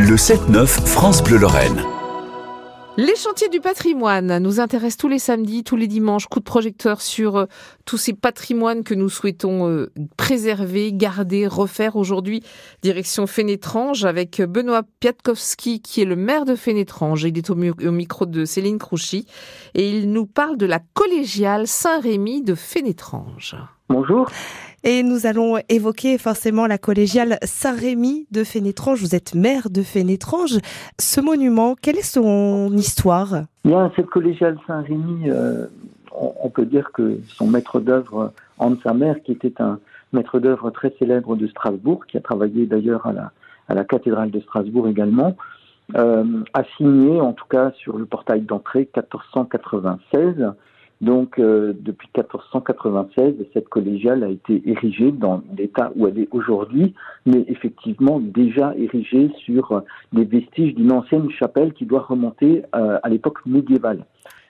Le 7-9 France Bleu Lorraine. Les chantiers du patrimoine nous intéressent tous les samedis, tous les dimanches. Coup de projecteur sur euh, tous ces patrimoines que nous souhaitons euh, préserver, garder, refaire. Aujourd'hui, direction Fénétrange avec Benoît Piatkowski qui est le maire de Fénétrange. Il est au, au micro de Céline Crouchy et il nous parle de la collégiale Saint-Rémy de Fénétrange. Bonjour. Et nous allons évoquer forcément la collégiale Saint-Rémy de Fénétrange. Vous êtes maire de Fénétrange. Ce monument, quelle est son histoire? Bien, cette collégiale Saint-Rémy, euh, on, peut dire que son maître d'œuvre, Hans Samer, qui était un maître d'œuvre très célèbre de Strasbourg, qui a travaillé d'ailleurs à la, à la cathédrale de Strasbourg également, euh, a signé, en tout cas sur le portail d'entrée, 1496 donc, euh, depuis 1496, cette collégiale a été érigée dans l'état où elle est aujourd'hui, mais effectivement déjà érigée sur des vestiges d'une ancienne chapelle qui doit remonter euh, à l'époque médiévale.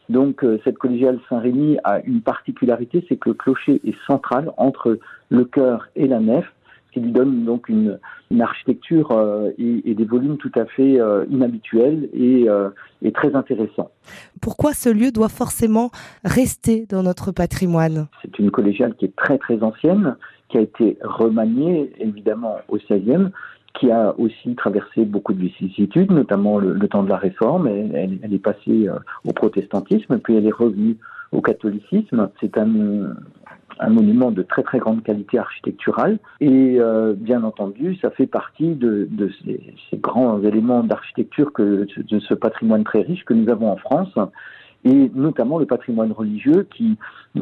Donc, euh, cette collégiale Saint-Rémy a une particularité, c'est que le clocher est central entre le chœur et la nef, ce qui lui donne donc une, une architecture euh, et, et, des volumes tout à fait euh, inhabituels et, euh, et, très intéressants. Pourquoi ce lieu doit forcément rester dans notre patrimoine? C'est une collégiale qui est très très ancienne, qui a été remaniée évidemment au XVIe, qui a aussi traversé beaucoup de vicissitudes, notamment le, le temps de la Réforme. Elle, elle, est passée au protestantisme, puis elle est revenue au catholicisme. C'est un monument de très très grande qualité architecturale. Et euh, bien entendu ça fait partie de, ces, grands éléments d'architecture que de ce patrimoine très riche que nous avons en France. Et notamment le patrimoine religieux qui,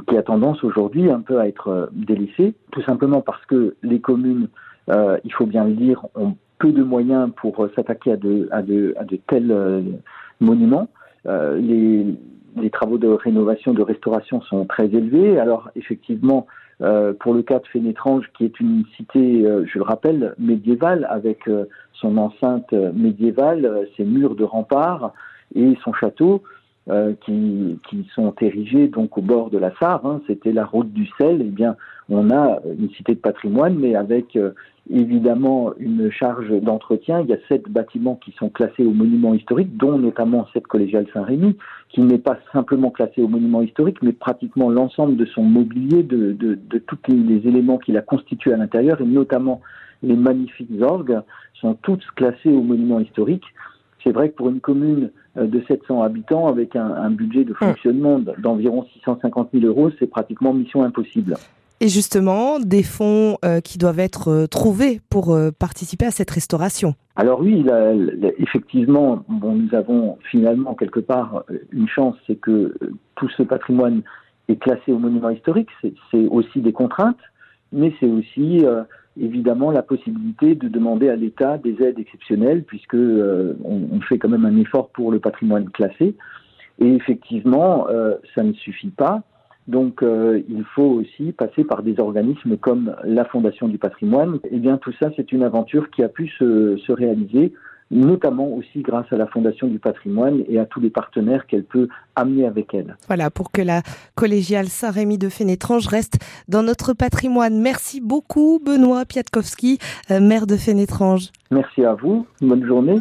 qui a tendance aujourd'hui un peu à être délaissé tout simplement parce que les communes euh, il faut bien le dire ont peu de moyens pour s'attaquer à de, à, de, à de tels euh, monuments. Euh, les, les travaux de rénovation, de restauration sont très élevés. Alors effectivement, euh, pour le cas de Fénétrange, qui est une cité, euh, je le rappelle, médiévale, avec euh, son enceinte médiévale, ses murs de rempart et son château, qui, qui, sont érigés donc au bord de la Sarre, hein, c'était la route du sel, eh bien on a une cité de patrimoine, mais avec évidemment une charge d'entretien. Il y a sept bâtiments qui sont classés au monument historique, dont notamment cette collégiale Saint-Rémy, qui n'est pas simplement classée au monument historique, mais pratiquement l'ensemble de son mobilier, de, de, de tous les éléments qui la constituent à l'intérieur, et notamment les magnifiques orgues, sont toutes classées au monument historique. C'est vrai que pour une commune de 700 habitants, avec un, un budget de fonctionnement d'environ 650 000 euros, c'est pratiquement mission impossible et justement des fonds euh, qui doivent être euh, trouvés pour euh, participer à cette restauration. Alors oui, effectivement, nous avons finalement quelque part une chance, c'est que tout ce patrimoine est classé au monument historique. C'est aussi des contraintes, mais c'est aussi évidemment la possibilité de demander à l'État des aides exceptionnelles, puisque euh, on, fait quand même un effort pour le patrimoine classé. Et effectivement, ça ne suffit pas. Donc, euh, il faut aussi passer par des organismes comme la Fondation du patrimoine. Et eh bien, tout ça, c'est une aventure qui a pu se, se, réaliser, notamment aussi grâce à la Fondation du patrimoine et à tous les partenaires qu'elle peut amener avec elle. Voilà, pour que la collégiale Saint-Rémy de Fénétrange reste dans notre patrimoine. Merci beaucoup, Benoît Piatkowski, euh, maire de Fénétrange. Merci à vous. Bonne journée.